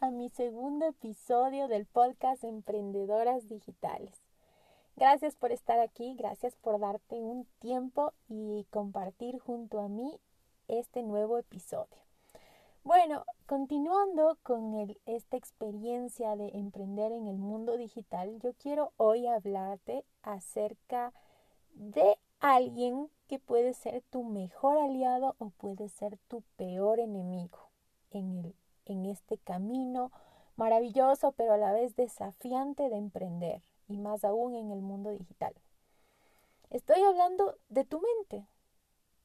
a mi segundo episodio del podcast Emprendedoras Digitales. Gracias por estar aquí, gracias por darte un tiempo y compartir junto a mí este nuevo episodio. Bueno, continuando con esta experiencia de emprender en el mundo digital, yo quiero hoy hablarte acerca de alguien que puede ser tu mejor aliado o puede ser tu peor enemigo en, el, en este camino maravilloso pero a la vez desafiante de emprender y más aún en el mundo digital. Estoy hablando de tu mente.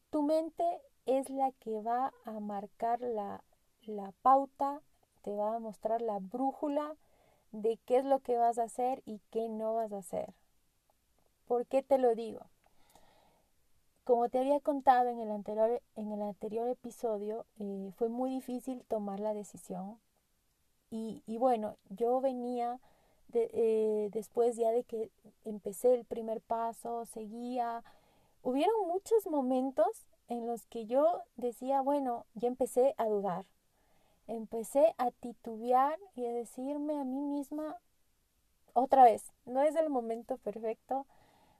Tu mente es la que va a marcar la, la pauta, te va a mostrar la brújula de qué es lo que vas a hacer y qué no vas a hacer. ¿Por qué te lo digo? Como te había contado en el anterior, en el anterior episodio, eh, fue muy difícil tomar la decisión. Y, bueno, yo venía eh, después ya de que empecé el primer paso, seguía. Hubieron muchos momentos en los que yo decía, bueno, ya empecé a dudar. Empecé a titubear y a decirme a mí misma, otra vez, no es el momento perfecto.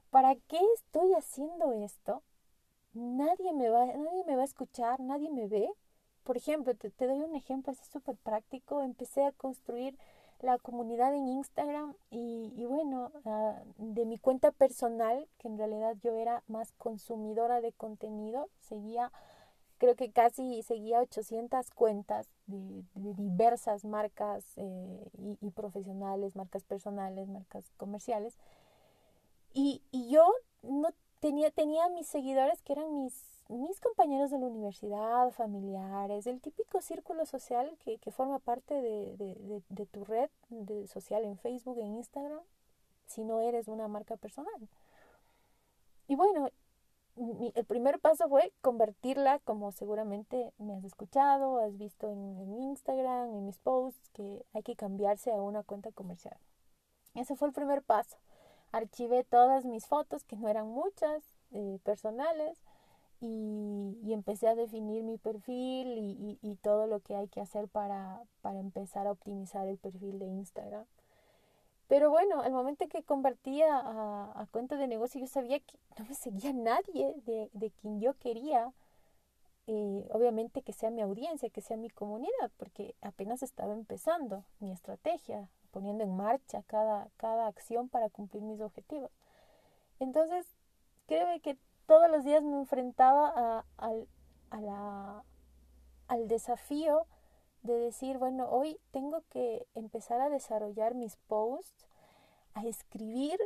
¿Para qué estoy haciendo esto? Nadie me va, nadie me va a escuchar, nadie me ve. Por ejemplo, te, doy un ejemplo así súper práctico. Empecé a construir la comunidad en Instagram y, bueno, ah, de mi cuenta personal, que en realidad yo era más consumidora de contenido, seguía, creo que casi seguía 800 cuentas de, diversas marcas eh, y, profesionales, marcas personales, marcas comerciales. Y yo no tenía, tenía mis seguidores que eran mis, mis compañeros de la universidad, familiares, el típico círculo social que, que forma parte de, de, de, tu red social en Facebook, en Instagram, si no eres una marca personal. Y bueno, el primer paso fue convertirla, como seguramente me has escuchado, has visto en, en, Instagram, en mis posts, que hay que cambiarse a una cuenta comercial. Ese fue el primer paso archivé todas mis fotos, que no eran muchas, eh, personales, y, empecé a definir mi perfil y, todo lo que hay que hacer para, para empezar a optimizar el perfil de Instagram. Pero bueno, al momento que convertía a, a, cuenta de negocio, yo sabía que no me seguía nadie de, de quien yo quería. Eh, obviamente que sea mi audiencia, que sea mi comunidad, porque apenas estaba empezando mi estrategia, poniendo en marcha cada, cada acción para cumplir mis objetivos. Entonces, creo que todos los días me enfrentaba al desafío de decir, bueno, hoy tengo que empezar a desarrollar mis posts, a escribir,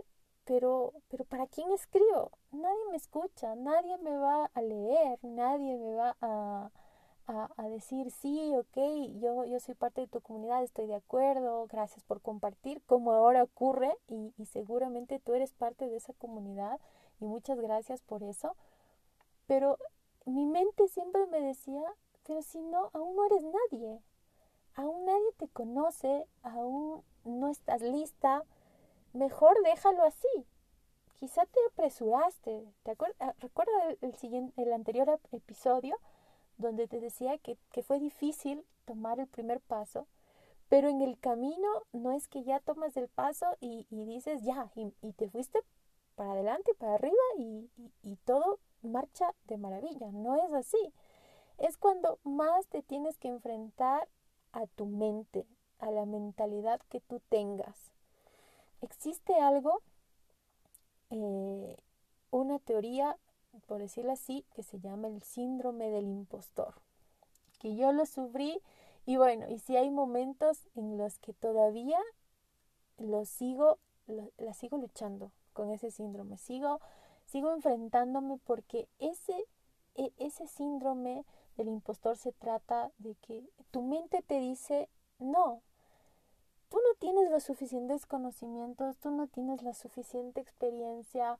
pero, pero ¿para quién escribo? Nadie me escucha, nadie me va a leer, nadie me va a, a, decir, sí, ok, yo, yo soy parte de tu comunidad, estoy de acuerdo, gracias por compartir, como ahora ocurre, y, y seguramente tú eres parte de esa comunidad, y muchas gracias por eso. Pero mi mente siempre me decía, pero si no, aún no eres nadie, aún nadie te conoce, aún no estás lista, mejor déjalo así. Quizá te apresuraste. ¿Te acuerdas? Recuerda el, el, siguiente, el anterior episodio donde te decía que, que fue difícil tomar el primer paso, pero en el camino no es que ya tomas el paso y, y dices ya, y, y, te fuiste para adelante, para arriba y, y todo marcha de maravilla. No es así. Es cuando más te tienes que enfrentar a tu mente, a la mentalidad que tú tengas. Existe algo, eh, una teoría por decirlo así, que se llama el síndrome del impostor, que yo lo sufrí y bueno, y si hay momentos en los que todavía lo sigo, la sigo luchando con ese síndrome, sigo, sigo enfrentándome porque ese, e, ese síndrome del impostor se trata de que tu mente te dice, no, tú no tienes los suficientes conocimientos, tú no tienes la suficiente experiencia,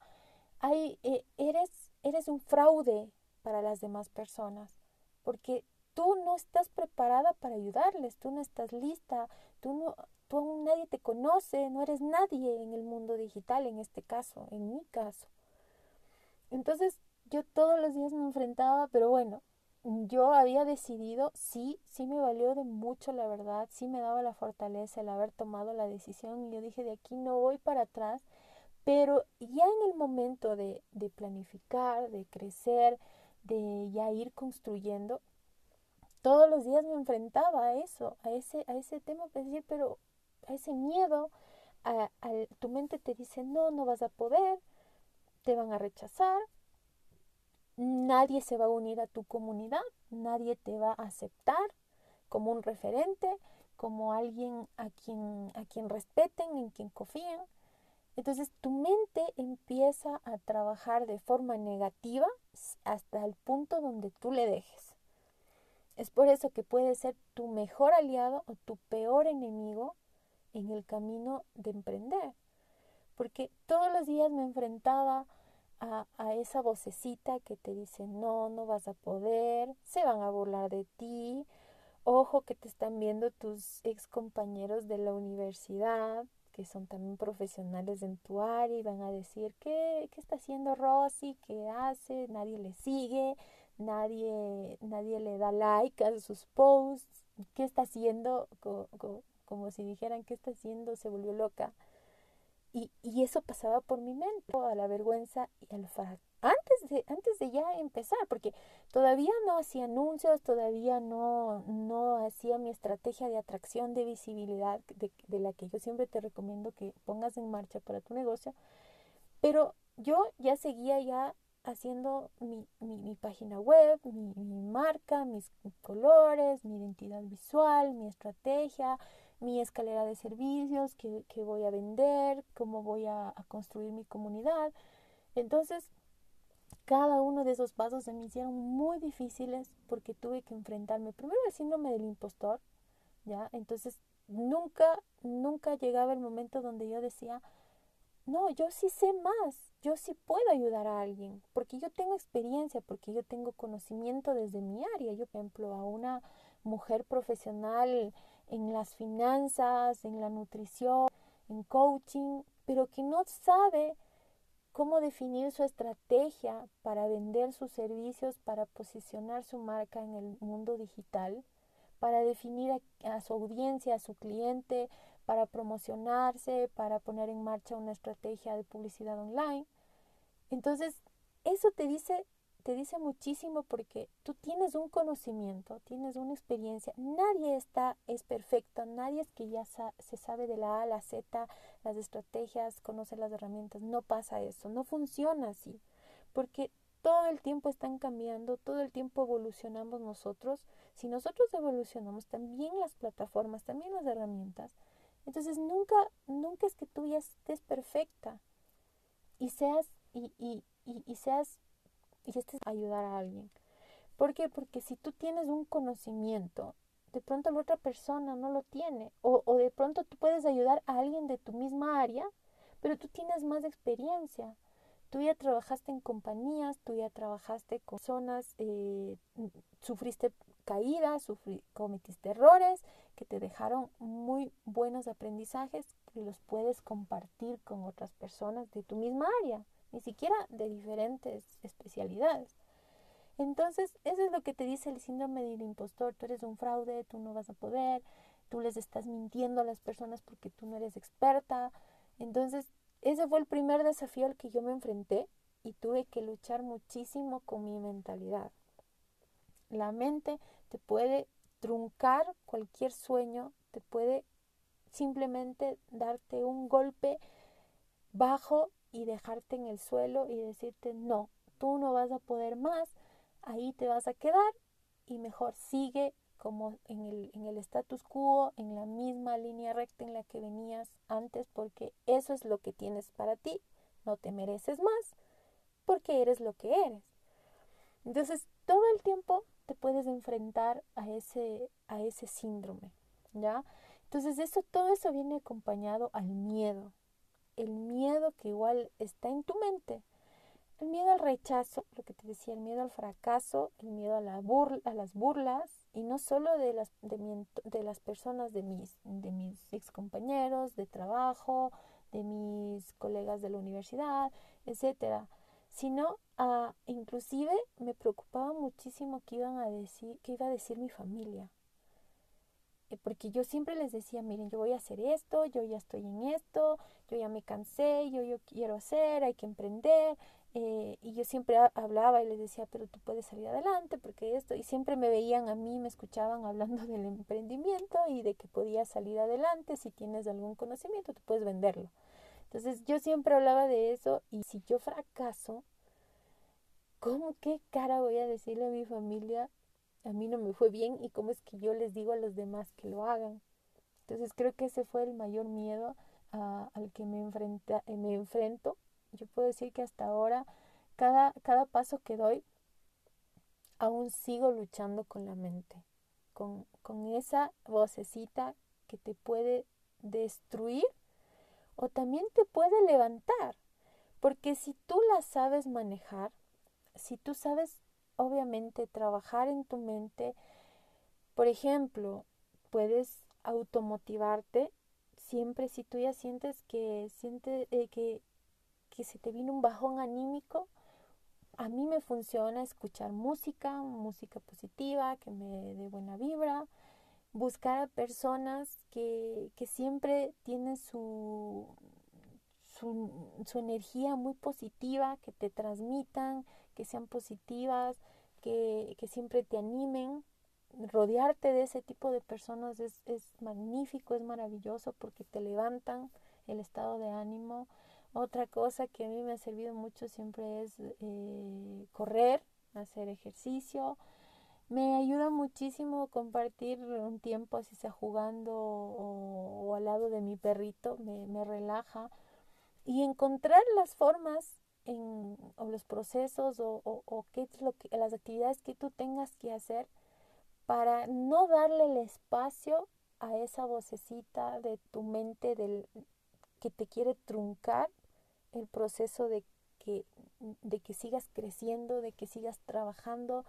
hay, eh, eres eres un fraude para las demás personas, porque tú no estás preparada para ayudarles, tú no estás lista, tú no tú aún nadie te conoce, no eres nadie en el mundo digital en este caso, en mi caso. Entonces, yo todos los días me enfrentaba, pero bueno, yo había decidido, sí, sí me valió de mucho la verdad, sí me daba la fortaleza el haber tomado la decisión y yo dije de aquí no voy para atrás, pero ya en el momento de, de planificar, de crecer, de ya ir construyendo, todos los días me enfrentaba a eso, a ese, a ese tema, pues decir, pero a ese miedo, a, tu mente te dice, no, no vas a poder, te van a rechazar, nadie se va a unir a tu comunidad, nadie te va a aceptar como un referente, como alguien a quien, a quien respeten, en quien confían. Entonces tu mente empieza a trabajar de forma negativa hasta el punto donde tú le dejes. Es por eso que puede ser tu mejor aliado o tu peor enemigo en el camino de emprender. Porque todos los días me enfrentaba a, esa vocecita que te dice, no, no vas a poder, se van a burlar de ti, ojo que te están viendo tus ex compañeros de la universidad, que son también profesionales en tu área y van a decir, ¿qué, qué está haciendo Rosy? ¿Qué hace? Nadie le sigue, nadie, nadie le da like a sus posts, ¿qué está haciendo? como si dijeran, ¿qué está haciendo? Se volvió loca. Y, y eso pasaba por mi mente, a la vergüenza y al fracaso. Antes de, antes de ya empezar, porque todavía no hacía anuncios, todavía no, no hacía mi estrategia de atracción de visibilidad, de, la que yo siempre te recomiendo que pongas en marcha para tu negocio. Pero yo ya seguía ya haciendo mi, mi, página web, mi, marca, mis colores, mi identidad visual, mi estrategia, mi escalera de servicios, que, voy a vender, cómo voy a, construir mi comunidad. Entonces, cada uno de esos pasos se me hicieron muy difíciles porque tuve que enfrentarme primero al síndrome del impostor, ¿ya? Entonces, nunca, nunca llegaba el momento donde yo decía, no, yo sí sé más, yo sí puedo ayudar a alguien, porque yo tengo experiencia, porque yo tengo conocimiento desde mi área. Yo, por ejemplo, a una mujer profesional en las finanzas, en la nutrición, en coaching, pero que no sabe cómo definir su estrategia para vender sus servicios, para posicionar su marca en el mundo digital, para definir a, su audiencia, a su cliente, para promocionarse, para poner en marcha una estrategia de publicidad online. Entonces, eso te dice te dice muchísimo porque tú tienes un conocimiento, tienes una experiencia. Nadie está, es perfecto, nadie es que ya se sabe de la A a la Z, las estrategias, conoce las herramientas. No pasa eso, no funciona así. Porque todo el tiempo están cambiando, todo el tiempo evolucionamos nosotros. Si nosotros evolucionamos, también las plataformas, también las herramientas. Entonces nunca, nunca es que tú ya estés perfecta y seas, y, y, y, y seas y este es ayudar a alguien. ¿Por qué? Porque si tú tienes un conocimiento, de pronto la otra persona no lo tiene. O, o de pronto tú puedes ayudar a alguien de tu misma área, pero tú tienes más experiencia. Tú ya trabajaste en compañías, tú ya trabajaste con personas, eh, sufriste caídas, cometiste errores que te dejaron muy buenos aprendizajes y los puedes compartir con otras personas de tu misma área ni siquiera de diferentes especialidades. Entonces, eso es lo que te dice el síndrome del impostor. Tú eres un fraude, tú no vas a poder, tú les estás mintiendo a las personas porque tú no eres experta. Entonces, ese fue el primer desafío al que yo me enfrenté y tuve que luchar muchísimo con mi mentalidad. La mente te puede truncar cualquier sueño, te puede simplemente darte un golpe bajo y dejarte en el suelo y decirte, no, tú no vas a poder más, ahí te vas a quedar y mejor sigue como en el, en el status quo, en la misma línea recta en la que venías antes, porque eso es lo que tienes para ti, no te mereces más, porque eres lo que eres. Entonces, todo el tiempo te puedes enfrentar a ese, a ese síndrome, ¿ya? Entonces, eso, todo eso viene acompañado al miedo, el miedo que igual está en tu mente. El miedo al rechazo, lo que te decía, el miedo al fracaso, el miedo a, la burla, a las burlas, y no solo de las, de, de las personas, de mis, de mis ex compañeros de trabajo, de mis colegas de la universidad, etcétera, sino a, inclusive me preocupaba muchísimo qué iban a decir, qué iba a decir mi familia. Porque yo siempre les decía, miren, yo voy a hacer esto, yo ya estoy en esto, yo ya me cansé, yo, yo quiero hacer, hay que emprender. Eh, y yo siempre hablaba y les decía, pero tú puedes salir adelante porque esto, y siempre me veían a mí, me escuchaban hablando del emprendimiento y de que podía salir adelante, si tienes algún conocimiento, tú puedes venderlo. Entonces yo siempre hablaba de eso y si yo fracaso, ¿cómo qué cara voy a decirle a mi familia? A mí no me fue bien y cómo es que yo les digo a los demás que lo hagan. Entonces creo que ese fue el mayor miedo al que me, enfrenta, eh, me enfrento. Yo puedo decir que hasta ahora, cada, cada paso que doy, aún sigo luchando con la mente, con, con esa vocecita que te puede destruir o también te puede levantar. Porque si tú la sabes manejar, si tú sabes obviamente trabajar en tu mente, por ejemplo, puedes automotivarte siempre si tú ya sientes que siente eh, que, que se te vino un bajón anímico, a mí me funciona escuchar música, música positiva, que me dé buena vibra, buscar a personas que, que siempre tienen su, su, energía muy positiva, que te transmitan, que sean positivas, que, que, siempre te animen. Rodearte de ese tipo de personas es, es magnífico, es maravilloso porque te levantan el estado de ánimo. Otra cosa que a mí me ha servido mucho siempre es eh, correr, hacer ejercicio, me ayuda muchísimo compartir un tiempo así sea jugando o, al lado de mi perrito, me, relaja y encontrar las formas en, o los procesos o, qué es lo que, las actividades que tú tengas que hacer para no darle el espacio a esa vocecita de tu mente del, que te quiere truncar el proceso de que, de que sigas creciendo, de que sigas trabajando,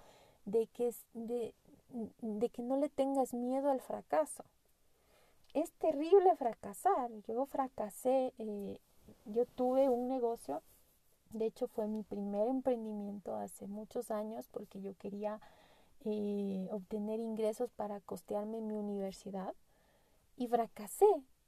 de que, de, de que no le tengas miedo al fracaso. Es terrible fracasar. Yo fracasé, eh, yo tuve un negocio, de hecho fue mi primer emprendimiento hace muchos años porque yo quería eh, obtener ingresos para costearme mi universidad y fracasé.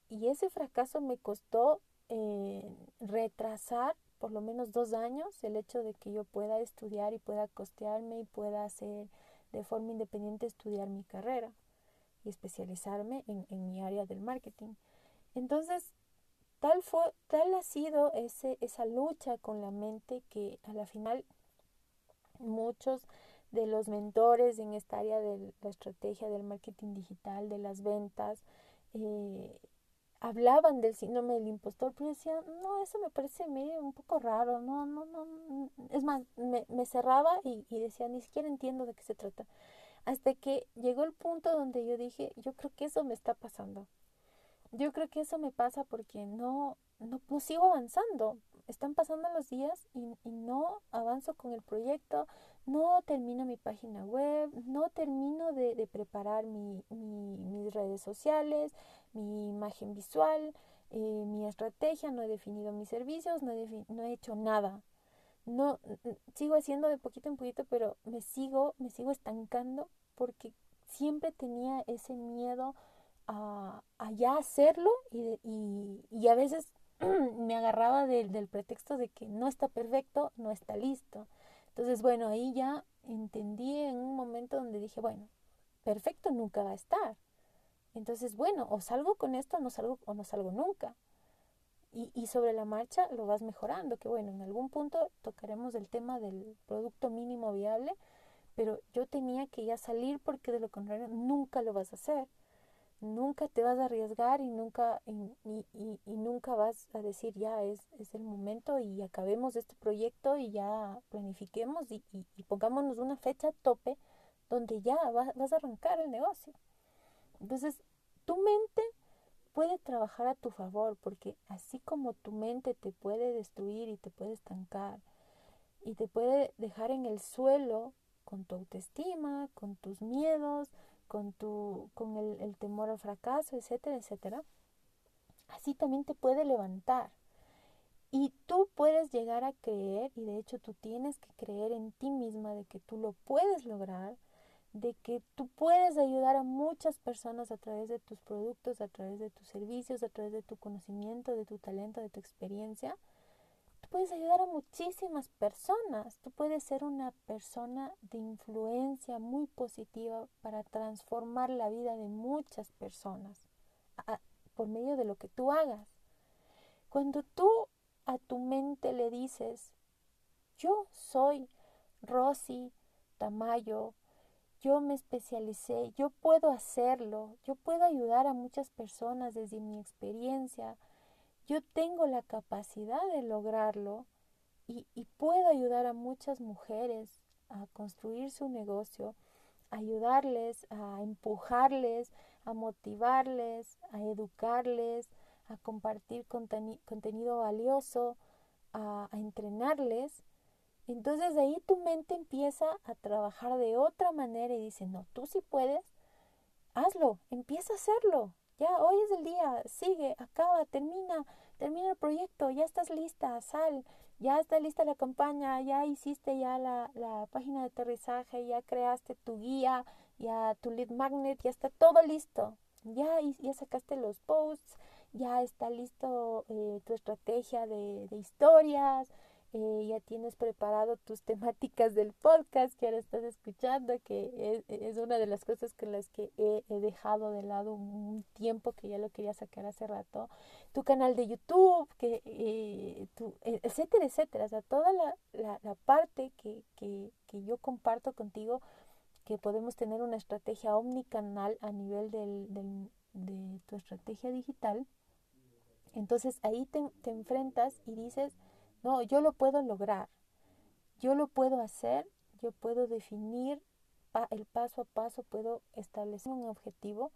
Y ese fracaso me costó eh, retrasar por lo menos dos años el hecho de que yo pueda estudiar y pueda costearme y pueda hacer de forma independiente estudiar mi carrera y especializarme en, en mi área del marketing. Entonces, tal, fue, tal ha sido ese, esa lucha con la mente que a la final muchos de los mentores en esta área de la estrategia del marketing digital, de las ventas, eh, hablaban del síndrome del impostor, pero decía, no, eso me parece medio un poco raro, no, no, no, es más, me, me cerraba y, y, decía, ni siquiera entiendo de qué se trata. Hasta que llegó el punto donde yo dije, yo creo que eso me está pasando. Yo creo que eso me pasa porque no, no, no sigo avanzando. Están pasando los días y, no avanzo con el proyecto, no termino mi página web, no termino de, preparar mi, mis redes sociales, mi imagen visual, eh, mi estrategia, no he definido mis servicios, no he, no he hecho nada. No, sigo haciendo de poquito en poquito, pero me sigo, me sigo estancando porque siempre tenía ese miedo a, ya hacerlo y, y, y a veces me agarraba del pretexto de que no está perfecto, no está listo. Entonces, bueno, ahí ya entendí en un momento donde dije, bueno, perfecto nunca va a estar. Entonces, bueno, o salgo con esto no salgo, o no salgo nunca. Y, y sobre la marcha lo vas mejorando, que bueno, en algún punto tocaremos el tema del producto mínimo viable, pero yo tenía que ya salir porque de lo contrario nunca lo vas a hacer nunca te vas a arriesgar y nunca, y, y, nunca vas a decir ya es, es, el momento y acabemos este proyecto y ya planifiquemos y, pongámonos una fecha tope donde ya vas a arrancar el negocio. Entonces, tu mente puede trabajar a tu favor porque así como tu mente te puede destruir y te puede estancar y te puede dejar en el suelo con tu autoestima, con tus miedos, con, tu, con el, el temor al fracaso, etcétera, etcétera, así también te puede levantar. Y tú puedes llegar a creer, y de hecho tú tienes que creer en ti misma de que tú lo puedes lograr, de que tú puedes ayudar a muchas personas a través de tus productos, a través de tus servicios, a través de tu conocimiento, de tu talento, de tu experiencia. Puedes ayudar a muchísimas personas. Tú puedes ser una persona de influencia muy positiva para transformar la vida de muchas personas por medio de lo que tú hagas. Cuando tú a tu mente le dices, yo soy Rosy Tamayo, yo me especialicé, yo puedo hacerlo, yo puedo ayudar a muchas personas desde mi experiencia, yo tengo la capacidad de lograrlo y, puedo ayudar a muchas mujeres a construir su negocio, ayudarles, a empujarles, a motivarles, a educarles, a compartir contenido valioso, a, a entrenarles. Entonces de ahí tu mente empieza a trabajar de otra manera y dice, no, tú sí puedes, hazlo, empieza a hacerlo. Ya, hoy es el día, sigue, acaba, termina, termina el proyecto, ya estás lista, sal, ya está lista la campaña, ya hiciste ya la, la página de aterrizaje, ya creaste tu guía, ya tu lead magnet, ya está todo listo. Ya, ya sacaste los posts, ya está listo eh, tu estrategia de, de historias, eh, ya tienes preparado tus temáticas del podcast que ahora estás escuchando, que es, una de las cosas con las que he, dejado de lado un tiempo que ya lo quería sacar hace rato, tu canal de YouTube, que, eh, tu, e, etcétera, etcétera, o sea, toda la, la, la parte que, que, que yo comparto contigo que podemos tener una estrategia omnicanal a nivel del, del, de tu estrategia digital, entonces ahí te, te, enfrentas y dices, no, yo lo puedo lograr, yo lo puedo hacer, yo puedo definir el paso a paso, puedo establecer un objetivo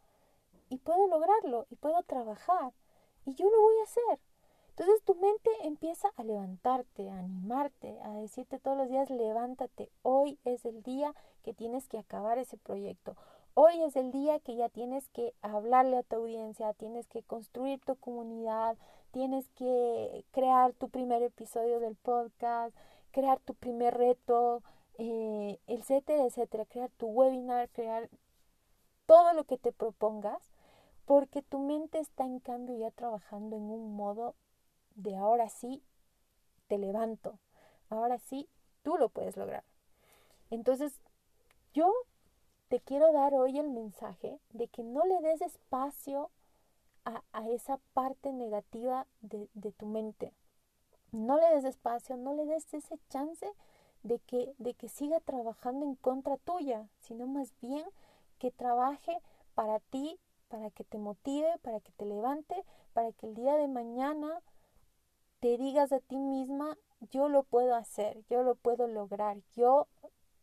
y puedo lograrlo y puedo trabajar y yo lo voy a hacer. Entonces tu mente empieza a levantarte, a animarte, a decirte todos los días, levántate, hoy es el día que tienes que acabar ese proyecto. Hoy es el día que ya tienes que hablarle a tu audiencia, tienes que construir tu comunidad, tienes que crear tu primer episodio del podcast, crear tu primer reto, eh, etcétera, etcétera, crear tu webinar, crear todo lo que te propongas, porque tu mente está en cambio ya trabajando en un modo de ahora sí te levanto, ahora sí tú lo puedes lograr. Entonces, yo te quiero dar hoy el mensaje de que no le des espacio a, esa parte negativa de, de, tu mente. No le des espacio, no le des ese chance de que, de que siga trabajando en contra tuya, sino más bien que trabaje para ti, para que te motive, para que te levante, para que el día de mañana te digas a ti misma, yo lo puedo hacer, yo lo puedo lograr, yo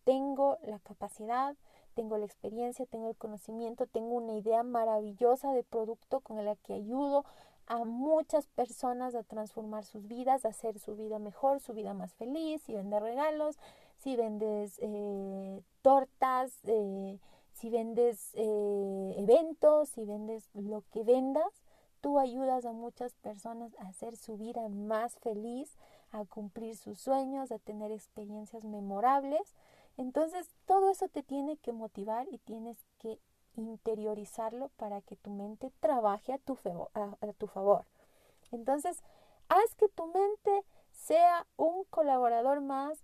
tengo la capacidad, tengo la experiencia, tengo el conocimiento, tengo una idea maravillosa de producto con la que ayudo a muchas personas a transformar sus vidas, a hacer su vida mejor, su vida más feliz, si vendes regalos, si vendes eh, tortas, eh, si vendes eh, eventos, si vendes lo que vendas, Tú ayudas a muchas personas a hacer su vida más feliz, a cumplir sus sueños, a tener experiencias memorables. Entonces, todo eso te tiene que motivar y tienes que interiorizarlo para que tu mente trabaje a tu, favor. Entonces, haz que tu mente sea un colaborador más,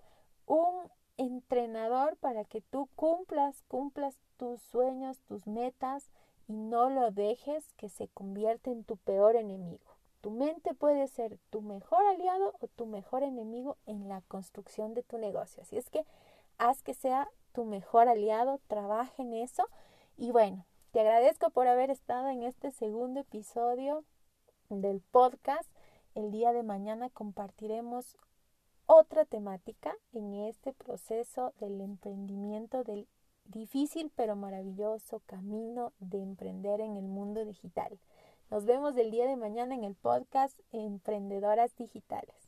un entrenador para que tú cumplas, cumplas tus sueños, tus metas y no lo dejes que se convierta en tu peor enemigo. Tu mente puede ser tu mejor aliado o tu mejor enemigo en la construcción de tu negocio. Así es que haz que sea tu mejor aliado, trabaja en eso. Y bueno, te agradezco por haber estado en este segundo episodio del podcast. El día de mañana compartiremos otra temática en este proceso del emprendimiento del difícil pero maravilloso camino de emprender en el mundo digital. Nos vemos el día de mañana en el podcast Emprendedoras Digitales.